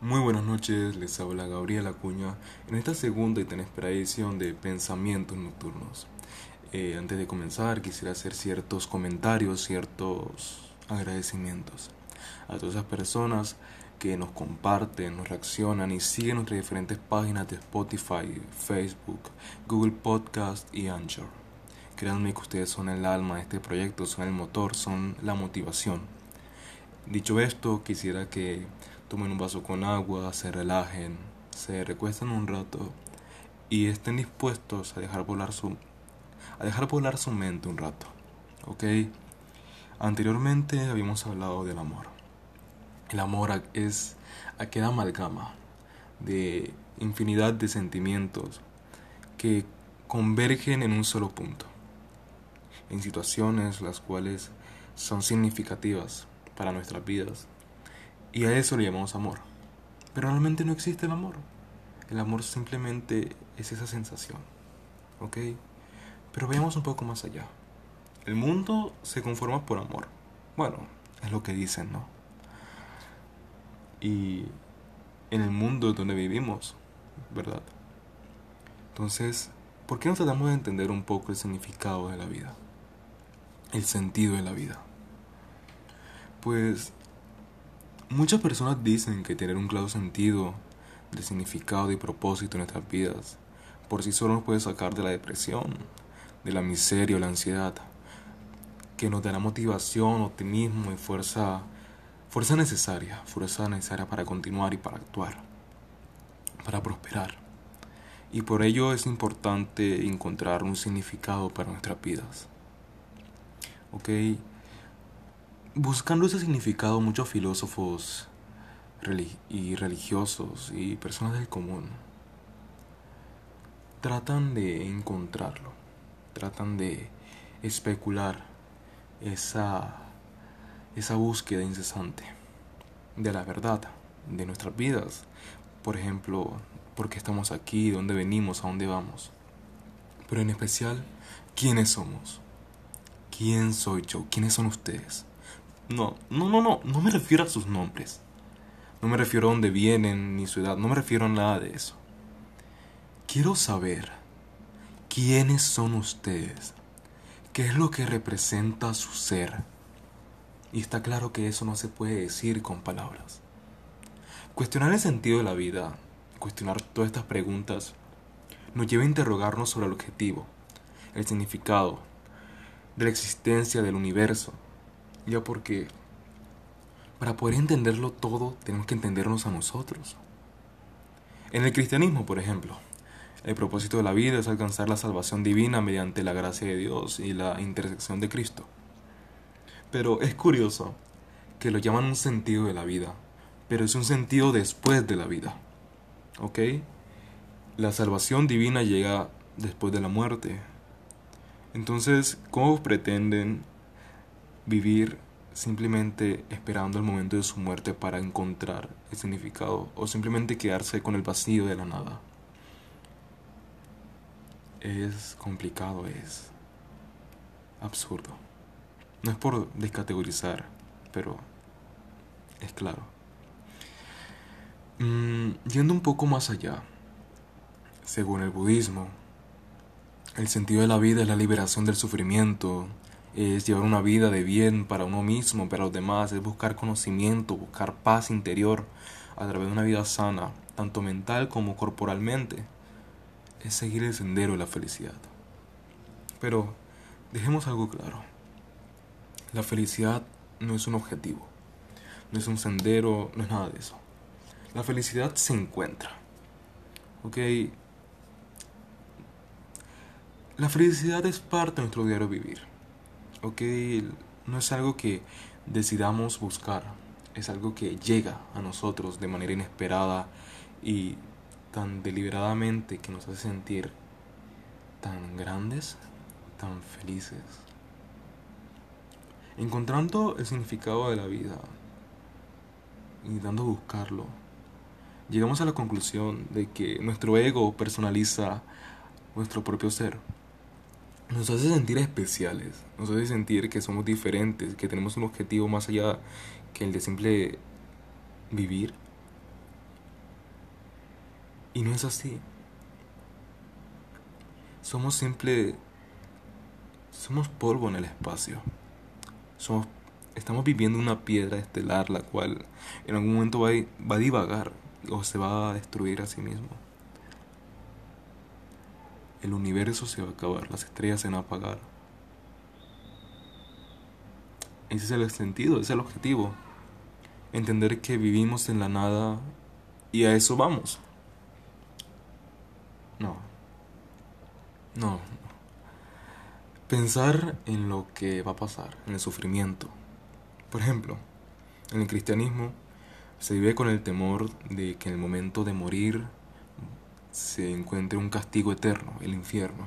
Muy buenas noches, les habla Gabriel Acuña en esta segunda y tan esperada edición de Pensamientos Nocturnos. Eh, antes de comenzar, quisiera hacer ciertos comentarios, ciertos agradecimientos a todas esas personas que nos comparten, nos reaccionan y siguen nuestras diferentes páginas de Spotify, Facebook, Google Podcast y Anchor. Créanme que ustedes son el alma de este proyecto, son el motor, son la motivación. Dicho esto, quisiera que tomen un vaso con agua, se relajen, se recuesten un rato y estén dispuestos a dejar volar su a dejar volar su mente un rato. ¿Ok? Anteriormente habíamos hablado del amor. El amor es aquella amalgama de infinidad de sentimientos que convergen en un solo punto, en situaciones las cuales son significativas para nuestras vidas y a eso le llamamos amor. Pero realmente no existe el amor. El amor simplemente es esa sensación. ¿Ok? Pero veamos un poco más allá. El mundo se conforma por amor. Bueno, es lo que dicen, ¿no? Y en el mundo donde vivimos, ¿verdad? Entonces, ¿por qué no tratamos de entender un poco el significado de la vida? El sentido de la vida. Pues Muchas personas dicen que tener un claro sentido de significado y propósito en nuestras vidas por sí solo nos puede sacar de la depresión, de la miseria o la ansiedad, que nos dará motivación, optimismo y fuerza, fuerza necesaria, fuerza necesaria para continuar y para actuar, para prosperar. Y por ello es importante encontrar un significado para nuestras vidas. ¿Ok? Buscando ese significado, muchos filósofos y religiosos y personas del común tratan de encontrarlo, tratan de especular esa, esa búsqueda incesante de la verdad de nuestras vidas. Por ejemplo, por qué estamos aquí, de dónde venimos, a dónde vamos. Pero en especial, ¿quiénes somos? ¿Quién soy yo? ¿Quiénes son ustedes? No, no, no, no, no me refiero a sus nombres. No me refiero a dónde vienen ni su edad, no me refiero a nada de eso. Quiero saber quiénes son ustedes, qué es lo que representa su ser. Y está claro que eso no se puede decir con palabras. Cuestionar el sentido de la vida, cuestionar todas estas preguntas, nos lleva a interrogarnos sobre el objetivo, el significado de la existencia del universo ya porque para poder entenderlo todo tenemos que entendernos a nosotros. En el cristianismo, por ejemplo, el propósito de la vida es alcanzar la salvación divina mediante la gracia de Dios y la intersección de Cristo. Pero es curioso que lo llaman un sentido de la vida, pero es un sentido después de la vida. ¿Ok? La salvación divina llega después de la muerte. Entonces, ¿cómo pretenden vivir simplemente esperando el momento de su muerte para encontrar el significado o simplemente quedarse con el vacío de la nada. Es complicado, es absurdo. No es por descategorizar, pero es claro. Mm, yendo un poco más allá, según el budismo, el sentido de la vida es la liberación del sufrimiento, es llevar una vida de bien para uno mismo, para los demás, es buscar conocimiento, buscar paz interior a través de una vida sana, tanto mental como corporalmente. Es seguir el sendero de la felicidad. Pero dejemos algo claro. La felicidad no es un objetivo, no es un sendero, no es nada de eso. La felicidad se encuentra. ¿Ok? La felicidad es parte de nuestro diario vivir ok, no es algo que decidamos buscar, es algo que llega a nosotros de manera inesperada y tan deliberadamente que nos hace sentir tan grandes, tan felices. Encontrando el significado de la vida y dando a buscarlo, llegamos a la conclusión de que nuestro ego personaliza nuestro propio ser nos hace sentir especiales, nos hace sentir que somos diferentes, que tenemos un objetivo más allá que el de simple vivir Y no es así. Somos simple... Somos polvo en el espacio. Somos... Estamos viviendo una piedra estelar la cual en algún momento va va a divagar o se va a destruir a sí mismo. El universo se va a acabar, las estrellas se van a apagar. Ese es el sentido, ese es el objetivo. Entender que vivimos en la nada y a eso vamos. No. No. Pensar en lo que va a pasar, en el sufrimiento. Por ejemplo, en el cristianismo se vive con el temor de que en el momento de morir se encuentre un castigo eterno, el infierno.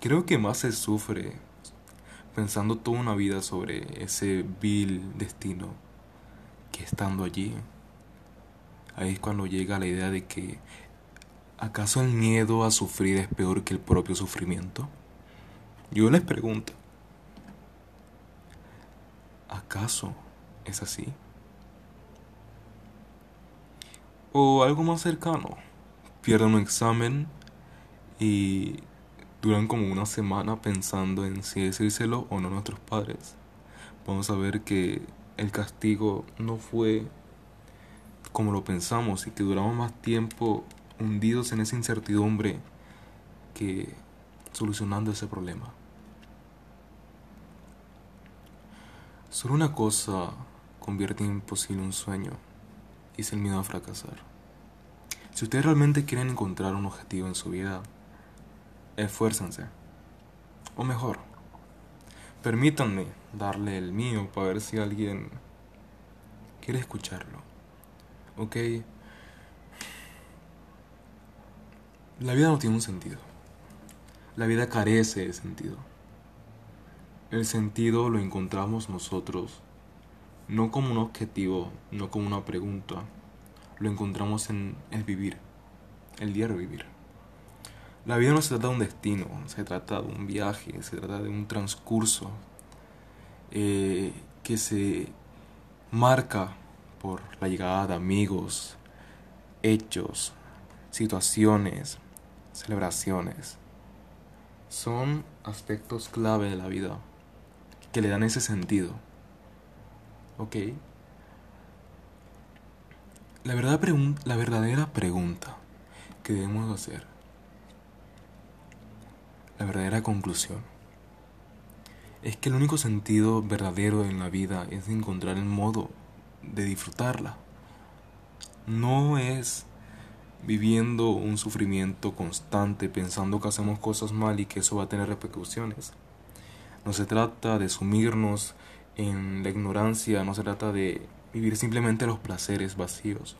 Creo que más se sufre pensando toda una vida sobre ese vil destino que estando allí. Ahí es cuando llega la idea de que ¿acaso el miedo a sufrir es peor que el propio sufrimiento? Yo les pregunto, ¿acaso es así? O algo más cercano, pierden un examen y duran como una semana pensando en si decírselo o no a nuestros padres. Vamos a ver que el castigo no fue como lo pensamos y que duramos más tiempo hundidos en esa incertidumbre que solucionando ese problema. Solo una cosa convierte en imposible un sueño y es el miedo a fracasar. Si ustedes realmente quieren encontrar un objetivo en su vida, esfuércense. O mejor, permítanme darle el mío para ver si alguien quiere escucharlo. ¿Ok? La vida no tiene un sentido. La vida carece de sentido. El sentido lo encontramos nosotros, no como un objetivo, no como una pregunta, lo encontramos en el vivir, el diario vivir. La vida no se trata de un destino, se trata de un viaje, se trata de un transcurso eh, que se marca por la llegada de amigos, hechos, situaciones, celebraciones. Son aspectos clave de la vida que le dan ese sentido. ¿Ok? La, verdad la verdadera pregunta que debemos hacer, la verdadera conclusión, es que el único sentido verdadero en la vida es encontrar el modo de disfrutarla. No es viviendo un sufrimiento constante pensando que hacemos cosas mal y que eso va a tener repercusiones. No se trata de sumirnos en la ignorancia, no se trata de vivir simplemente los placeres vacíos.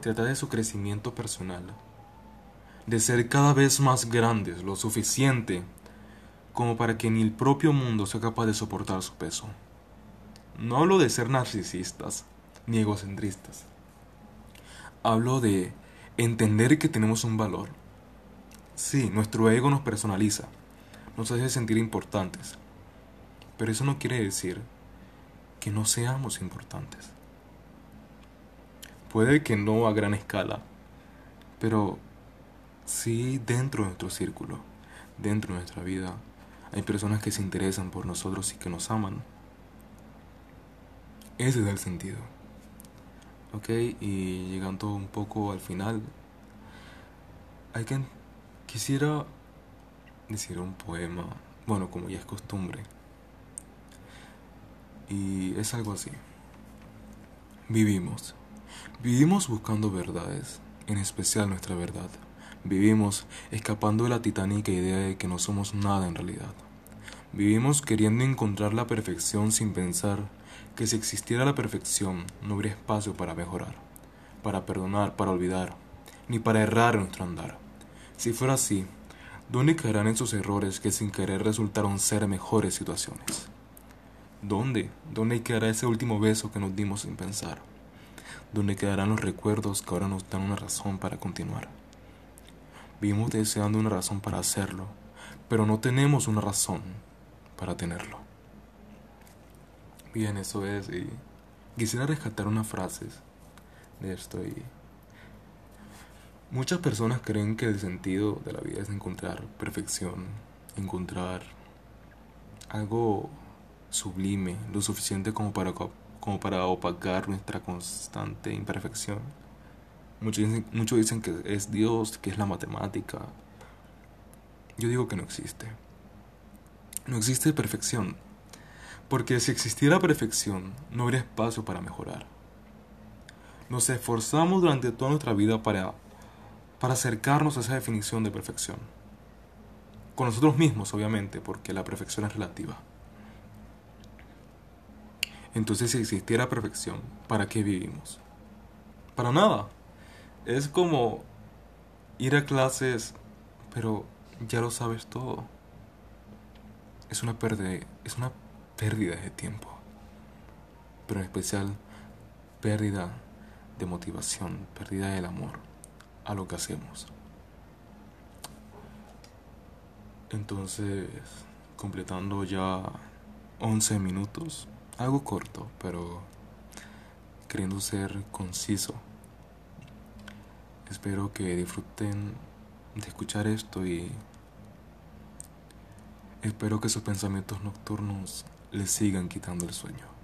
Trata de su crecimiento personal, de ser cada vez más grandes, lo suficiente como para que ni el propio mundo sea capaz de soportar su peso. No hablo de ser narcisistas ni egocentristas. Hablo de entender que tenemos un valor. Sí, nuestro ego nos personaliza, nos hace sentir importantes, pero eso no quiere decir que no seamos importantes. Puede que no a gran escala, pero sí dentro de nuestro círculo, dentro de nuestra vida, hay personas que se interesan por nosotros y que nos aman. Ese es el sentido. Ok, y llegando un poco al final, hay que quisiera decir un poema, bueno, como ya es costumbre. Y es algo así. Vivimos. Vivimos buscando verdades, en especial nuestra verdad. Vivimos escapando de la titánica idea de que no somos nada en realidad. Vivimos queriendo encontrar la perfección sin pensar que si existiera la perfección no habría espacio para mejorar, para perdonar, para olvidar, ni para errar en nuestro andar. Si fuera así, ¿dónde caerán esos errores que sin querer resultaron ser mejores situaciones? ¿Dónde? ¿Dónde quedará ese último beso que nos dimos sin pensar? ¿Dónde quedarán los recuerdos que ahora nos dan una razón para continuar? Vivimos deseando una razón para hacerlo, pero no tenemos una razón para tenerlo. Bien, eso es. Y quisiera rescatar unas frases de esto y Muchas personas creen que el sentido de la vida es encontrar perfección, encontrar algo sublime, lo suficiente como para, como para opacar nuestra constante imperfección. Muchos dicen, muchos dicen que es Dios, que es la matemática. Yo digo que no existe. No existe perfección. Porque si existiera perfección, no habría espacio para mejorar. Nos esforzamos durante toda nuestra vida para para acercarnos a esa definición de perfección. Con nosotros mismos, obviamente, porque la perfección es relativa. Entonces, si existiera perfección, ¿para qué vivimos? Para nada. Es como ir a clases, pero ya lo sabes todo. Es una pérdida, es una pérdida de tiempo. Pero en especial, pérdida de motivación, pérdida del amor a lo que hacemos. Entonces, completando ya 11 minutos, algo corto, pero queriendo ser conciso. Espero que disfruten de escuchar esto y espero que sus pensamientos nocturnos les sigan quitando el sueño.